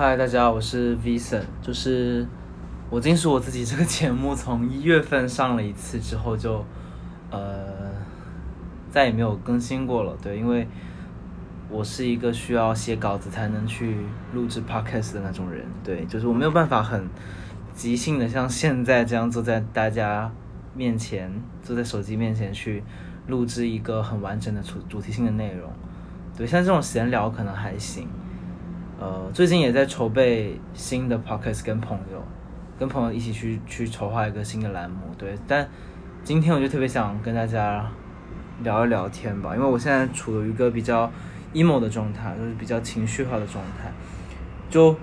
嗨，大家好，我是 Vincent。就是我金属我自己这个节目，从一月份上了一次之后就，呃，再也没有更新过了。对，因为我是一个需要写稿子才能去录制 podcast 的那种人。对，就是我没有办法很即兴的像现在这样坐在大家面前，坐在手机面前去录制一个很完整的主主题性的内容。对，像这种闲聊可能还行。呃，最近也在筹备新的 podcast，跟朋友，跟朋友一起去去筹划一个新的栏目。对，但今天我就特别想跟大家聊一聊天吧，因为我现在处于一个比较 emo 的状态，就是比较情绪化的状态。就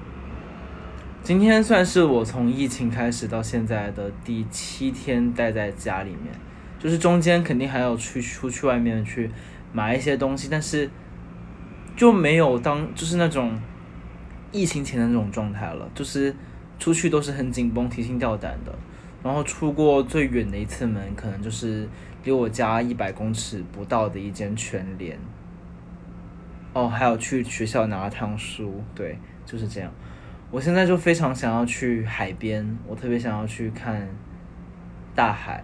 今天算是我从疫情开始到现在的第七天待在家里面，就是中间肯定还要去出去外面去买一些东西，但是就没有当就是那种。疫情前的那种状态了，就是出去都是很紧绷、提心吊胆的。然后出过最远的一次门，可能就是离我家一百公尺不到的一间全联。哦，还有去学校拿了趟书，对，就是这样。我现在就非常想要去海边，我特别想要去看大海，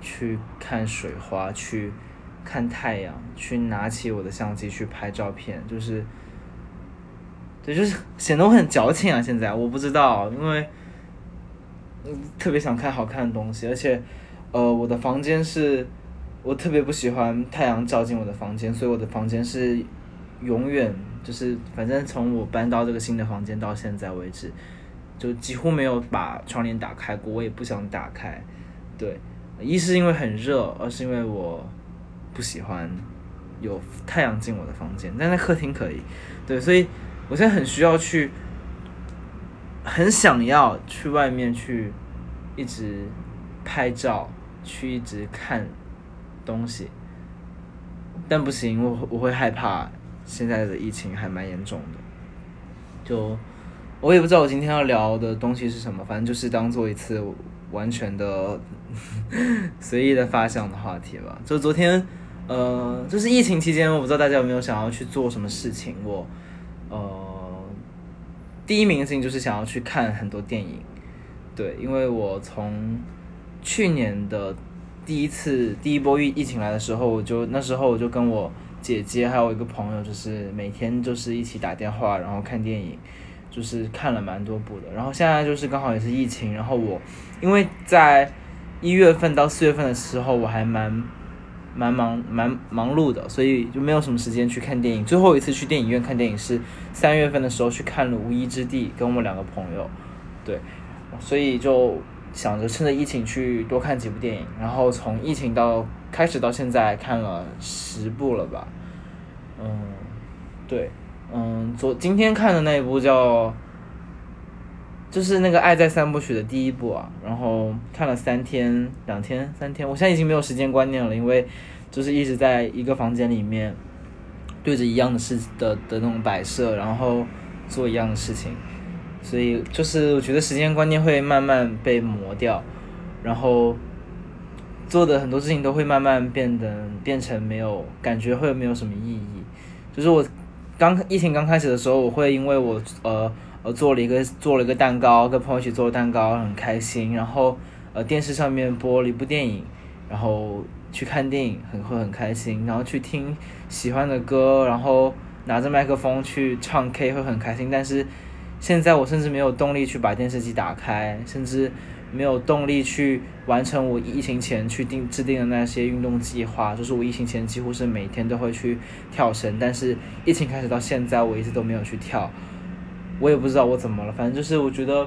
去看水花，去看太阳，去拿起我的相机去拍照片，就是。对，就是显得我很矫情啊！现在我不知道，因为嗯特别想看好看的东西，而且，呃，我的房间是，我特别不喜欢太阳照进我的房间，所以我的房间是永远就是，反正从我搬到这个新的房间到现在为止，就几乎没有把窗帘打开过，我也不想打开。对，一是因为很热，二是因为我不喜欢有太阳进我的房间，但在客厅可以。对，所以。我现在很需要去，很想要去外面去，一直拍照，去一直看东西，但不行，我我会害怕现在的疫情还蛮严重的。就我也不知道我今天要聊的东西是什么，反正就是当做一次完全的 随意的发想的话题吧。就昨天，呃，就是疫情期间，我不知道大家有没有想要去做什么事情，我。呃，第一名的事情就是想要去看很多电影，对，因为我从去年的第一次第一波疫疫情来的时候，我就那时候我就跟我姐姐还有一个朋友，就是每天就是一起打电话，然后看电影，就是看了蛮多部的。然后现在就是刚好也是疫情，然后我因为在一月份到四月份的时候，我还蛮。蛮忙蛮忙碌的，所以就没有什么时间去看电影。最后一次去电影院看电影是三月份的时候去看了《无依之地》，跟我们两个朋友，对，所以就想着趁着疫情去多看几部电影。然后从疫情到开始到现在看了十部了吧，嗯，对，嗯，昨今天看的那一部叫。就是那个《爱在三部曲》的第一部啊，然后看了三天、两天、三天，我现在已经没有时间观念了，因为就是一直在一个房间里面对着一样的事的的那种摆设，然后做一样的事情，所以就是我觉得时间观念会慢慢被磨掉，然后做的很多事情都会慢慢变得变成没有感觉，会没有什么意义。就是我刚疫情刚开始的时候，我会因为我呃。呃，做了一个做了一个蛋糕，跟朋友一起做蛋糕，很开心。然后，呃，电视上面播了一部电影，然后去看电影，很会很开心。然后去听喜欢的歌，然后拿着麦克风去唱 K 会很开心。但是现在我甚至没有动力去把电视机打开，甚至没有动力去完成我疫情前去定制定的那些运动计划。就是我疫情前几乎是每天都会去跳绳，但是疫情开始到现在，我一直都没有去跳。我也不知道我怎么了，反正就是我觉得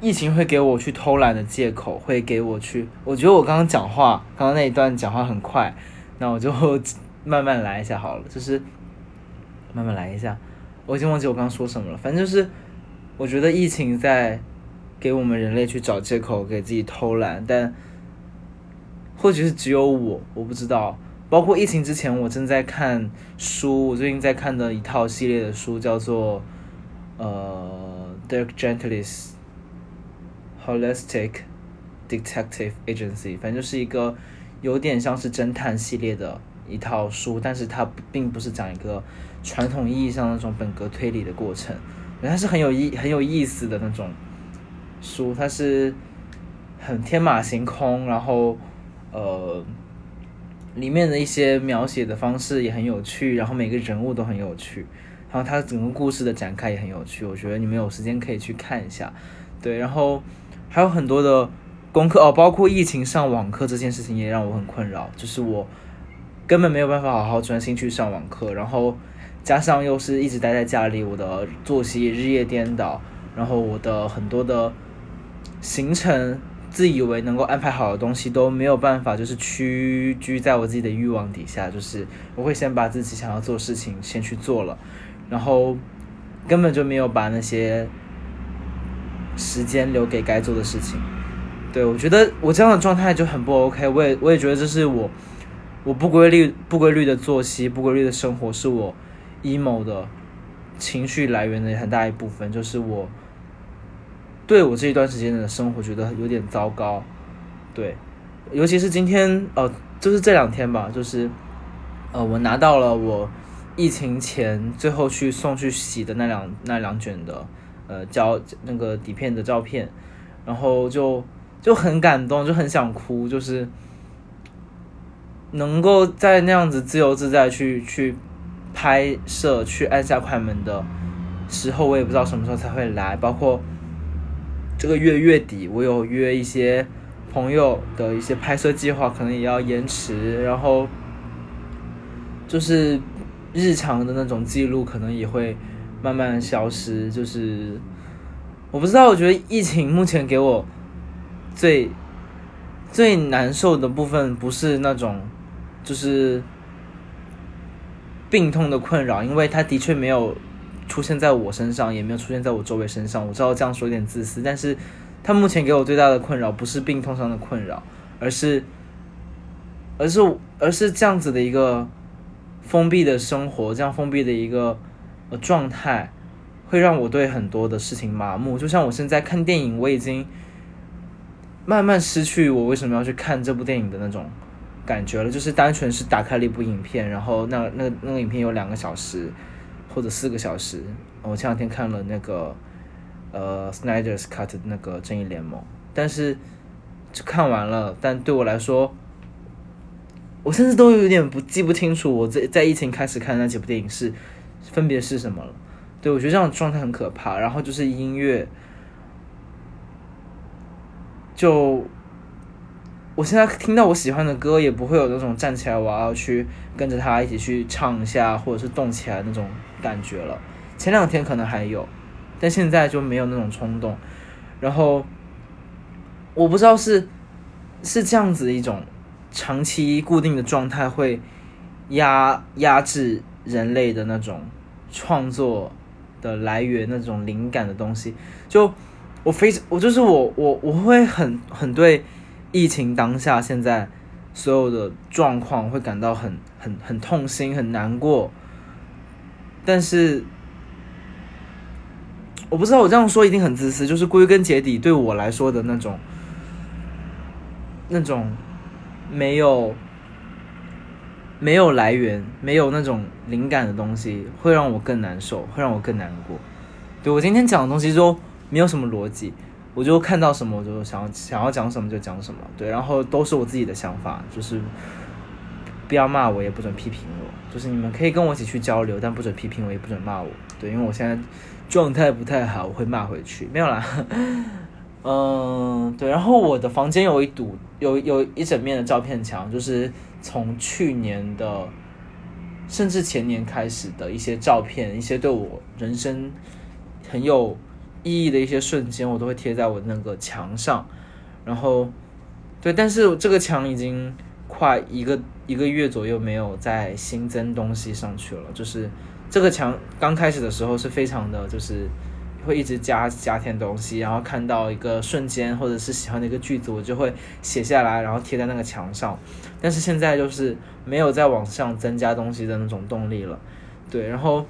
疫情会给我去偷懒的借口，会给我去。我觉得我刚刚讲话，刚刚那一段讲话很快，那我就慢慢来一下好了，就是慢慢来一下。我已经忘记我刚刚说什么了，反正就是我觉得疫情在给我们人类去找借口，给自己偷懒，但或许是只有我，我不知道。包括疫情之前，我正在看书，我最近在看的一套系列的书叫做。呃，Dirk Gently's Holistic Detective Agency，反正就是一个有点像是侦探系列的一套书，但是它并不是讲一个传统意义上那种本格推理的过程，它是很有意很有意思的那种书，它是很天马行空，然后呃，里面的一些描写的方式也很有趣，然后每个人物都很有趣，然后它整个故事的展开也很有趣，我觉得你们有时间可以去看一下，对，然后还有很多的功课哦，包括疫情上网课这件事情也让我很困扰，就是我根本没有办法好好专心去上网课，然后。加上又是一直待在家里，我的作息日夜颠倒，然后我的很多的行程，自以为能够安排好的东西都没有办法，就是屈居在我自己的欲望底下，就是我会先把自己想要做的事情先去做了，然后根本就没有把那些时间留给该做的事情。对我觉得我这样的状态就很不 OK，我也我也觉得这是我我不规律不规律的作息不规律的生活是我。emo 的情绪来源的很大一部分，就是我对我这一段时间的生活觉得有点糟糕，对，尤其是今天，呃，就是这两天吧，就是呃，我拿到了我疫情前最后去送去洗的那两那两卷的呃胶那个底片的照片，然后就就很感动，就很想哭，就是能够在那样子自由自在去去。拍摄去按下快门的时候，我也不知道什么时候才会来。包括这个月月底，我有约一些朋友的一些拍摄计划，可能也要延迟。然后就是日常的那种记录，可能也会慢慢消失。就是我不知道，我觉得疫情目前给我最最难受的部分，不是那种就是。病痛的困扰，因为它的确没有出现在我身上，也没有出现在我周围身上。我知道这样说有点自私，但是它目前给我最大的困扰不是病痛上的困扰，而是，而是，而是这样子的一个封闭的生活，这样封闭的一个呃状态，会让我对很多的事情麻木。就像我现在看电影，我已经慢慢失去我为什么要去看这部电影的那种。感觉了，就是单纯是打开了一部影片，然后那那那个影片有两个小时或者四个小时。我前两天看了那个呃 Snyder's Cut 那个正义联盟，但是就看完了，但对我来说，我甚至都有点不记不清楚我在在疫情开始看的那几部电影是分别是什么了。对我觉得这样状态很可怕。然后就是音乐，就。我现在听到我喜欢的歌，也不会有那种站起来我要去跟着他一起去唱一下，或者是动起来那种感觉了。前两天可能还有，但现在就没有那种冲动。然后我不知道是是这样子一种长期固定的状态，会压压制人类的那种创作的来源，那种灵感的东西。就我非我就是我我我会很很对。疫情当下，现在所有的状况会感到很很很痛心、很难过。但是我不知道我这样说一定很自私，就是归根结底对我来说的那种那种没有没有来源、没有那种灵感的东西，会让我更难受，会让我更难过。对我今天讲的东西就没有什么逻辑。我就看到什么，我就想想要讲什么就讲什么，对，然后都是我自己的想法，就是不要骂我，也不准批评我，就是你们可以跟我一起去交流，但不准批评我，也不准骂我，对，因为我现在状态不太好，我会骂回去，没有啦，嗯，对，然后我的房间有一堵有有一整面的照片墙，就是从去年的甚至前年开始的一些照片，一些对我人生很有。意义的一些瞬间，我都会贴在我那个墙上，然后，对，但是这个墙已经快一个一个月左右没有再新增东西上去了。就是这个墙刚开始的时候是非常的，就是会一直加加添东西，然后看到一个瞬间或者是喜欢的一个句子，我就会写下来，然后贴在那个墙上。但是现在就是没有再往上增加东西的那种动力了。对，然后，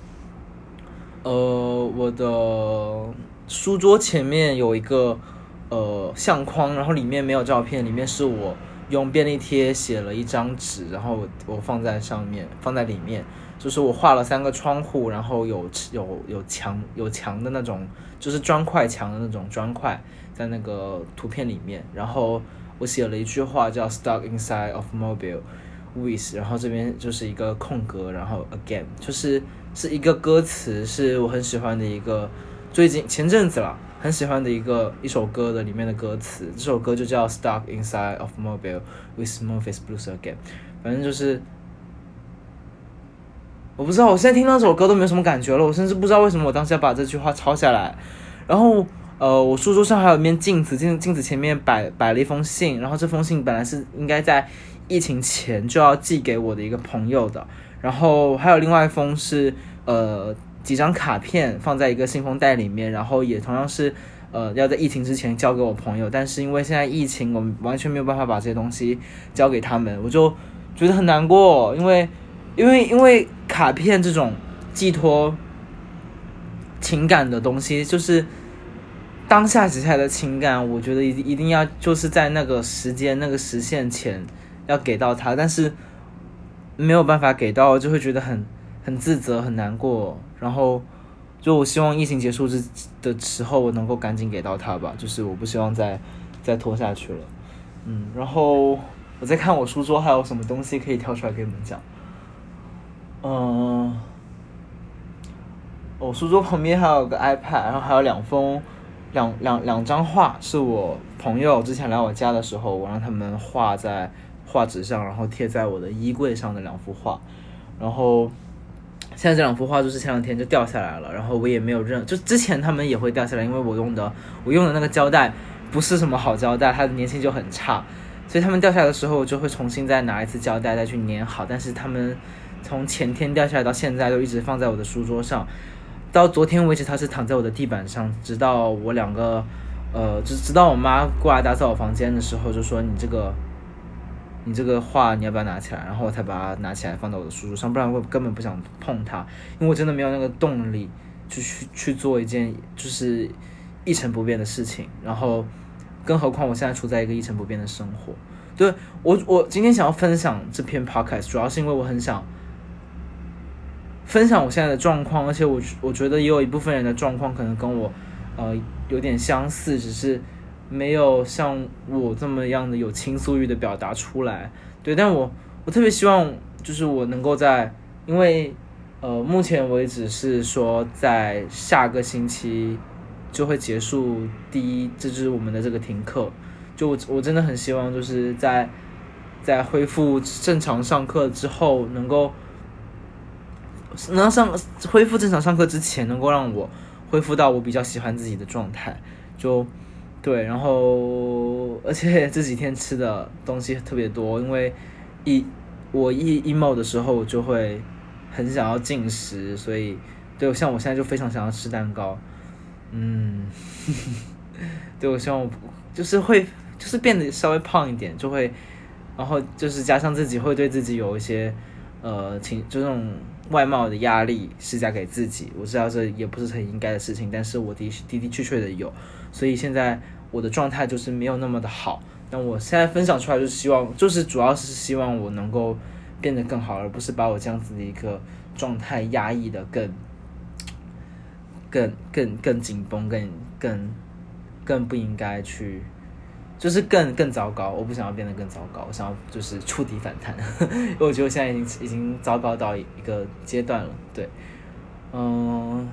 呃，我的。书桌前面有一个呃相框，然后里面没有照片，里面是我用便利贴写了一张纸，然后我放在上面，放在里面，就是我画了三个窗户，然后有有有墙有墙的那种，就是砖块墙的那种砖块，在那个图片里面，然后我写了一句话叫 “Stuck inside of mobile with”，然后这边就是一个空格，然后 again，就是是一个歌词，是我很喜欢的一个，最近前阵子了。很喜欢的一个一首歌的里面的歌词，这首歌就叫 Stuck Inside of Mobile with Memphis Blues Again。反正就是，我不知道，我现在听到这首歌都没有什么感觉了。我甚至不知道为什么我当时要把这句话抄下来。然后，呃，我书桌上还有一面镜子，镜镜子前面摆摆了一封信。然后这封信本来是应该在疫情前就要寄给我的一个朋友的。然后还有另外一封是，呃。几张卡片放在一个信封袋里面，然后也同样是，呃，要在疫情之前交给我朋友，但是因为现在疫情，我们完全没有办法把这些东西交给他们，我就觉得很难过，因为，因为，因为卡片这种寄托情感的东西，就是当下写下来的情感，我觉得一一定要就是在那个时间那个时限前要给到他，但是没有办法给到，就会觉得很。很自责，很难过，然后就我希望疫情结束之的时候，我能够赶紧给到他吧，就是我不希望再再拖下去了，嗯，然后我在看我书桌还有什么东西可以挑出来给你们讲，嗯，我书桌旁边还有个 iPad，然后还有两封两两两张画，是我朋友之前来我家的时候，我让他们画在画纸上，然后贴在我的衣柜上的两幅画，然后。现在这两幅画就是前两天就掉下来了，然后我也没有认，就之前他们也会掉下来，因为我用的我用的那个胶带不是什么好胶带，它的粘性就很差，所以他们掉下来的时候我就会重新再拿一次胶带再去粘好。但是他们从前天掉下来到现在都一直放在我的书桌上，到昨天为止它是躺在我的地板上，直到我两个呃，直直到我妈过来打扫我房间的时候就说你这个。你这个画你要不要拿起来？然后我才把它拿起来放到我的书桌上，不然我根本不想碰它，因为我真的没有那个动力去去去做一件就是一成不变的事情。然后，更何况我现在处在一个一成不变的生活。对我，我今天想要分享这篇 podcast，主要是因为我很想分享我现在的状况，而且我我觉得也有一部分人的状况可能跟我呃有点相似，只是。没有像我这么样的有倾诉欲的表达出来，对，但我我特别希望就是我能够在，因为呃目前为止是说在下个星期就会结束第一，这就是我们的这个停课，就我我真的很希望就是在在恢复正常上课之后，能够能上恢复正常上课之前，能够让我恢复到我比较喜欢自己的状态，就。对，然后而且这几天吃的东西特别多，因为一我一 emo 的时候就会很想要进食，所以对，像我现在就非常想要吃蛋糕，嗯，对我希望我就是会就是变得稍微胖一点，就会，然后就是加上自己会对自己有一些呃情就那种外貌的压力施加给自己，我知道这也不是很应该的事情，但是我的的的确确的有。所以现在我的状态就是没有那么的好，那我现在分享出来就是希望，就是主要是希望我能够变得更好，而不是把我这样子的一个状态压抑的更、更、更、更紧绷，更、更、更不应该去，就是更更糟糕。我不想要变得更糟糕，我想要就是触底反弹，因为我觉得我现在已经已经糟糕到一个阶段了。对，嗯，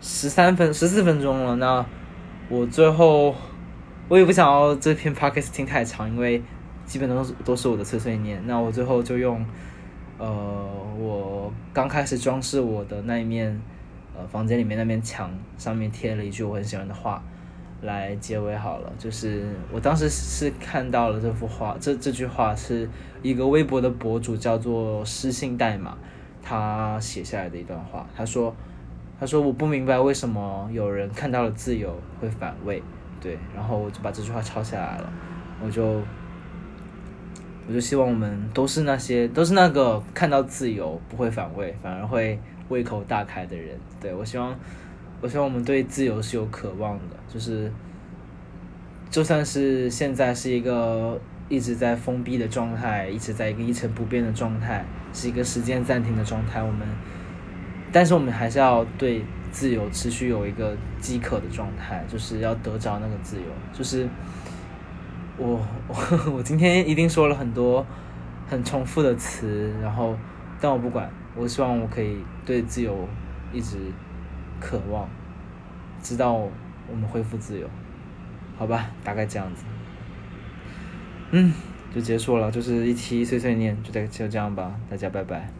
十三分十四分钟了，那。我最后，我也不想要这篇 podcast 听太长，因为基本都是都是我的碎碎念。那我最后就用，呃，我刚开始装饰我的那一面，呃，房间里面那面墙上面贴了一句我很喜欢的话，来结尾好了。就是我当时是看到了这幅画，这这句话是一个微博的博主叫做失信代码，他写下来的一段话。他说。他说：“我不明白为什么有人看到了自由会反胃，对，然后我就把这句话抄下来了。我就，我就希望我们都是那些，都是那个看到自由不会反胃，反而会胃口大开的人。对我希望，我希望我们对自由是有渴望的，就是，就算是现在是一个一直在封闭的状态，一直在一个一成不变的状态，是一个时间暂停的状态。我们，但是我们还是要对自由持续有一个饥渴的状态，就是要得着那个自由。就是我我 我今天一定说了很多很重复的词，然后但我不管，我希望我可以对自由一直渴望，直到我们恢复自由。好吧，大概这样子。嗯，就结束了，就是一期碎碎念，就这就这样吧，大家拜拜。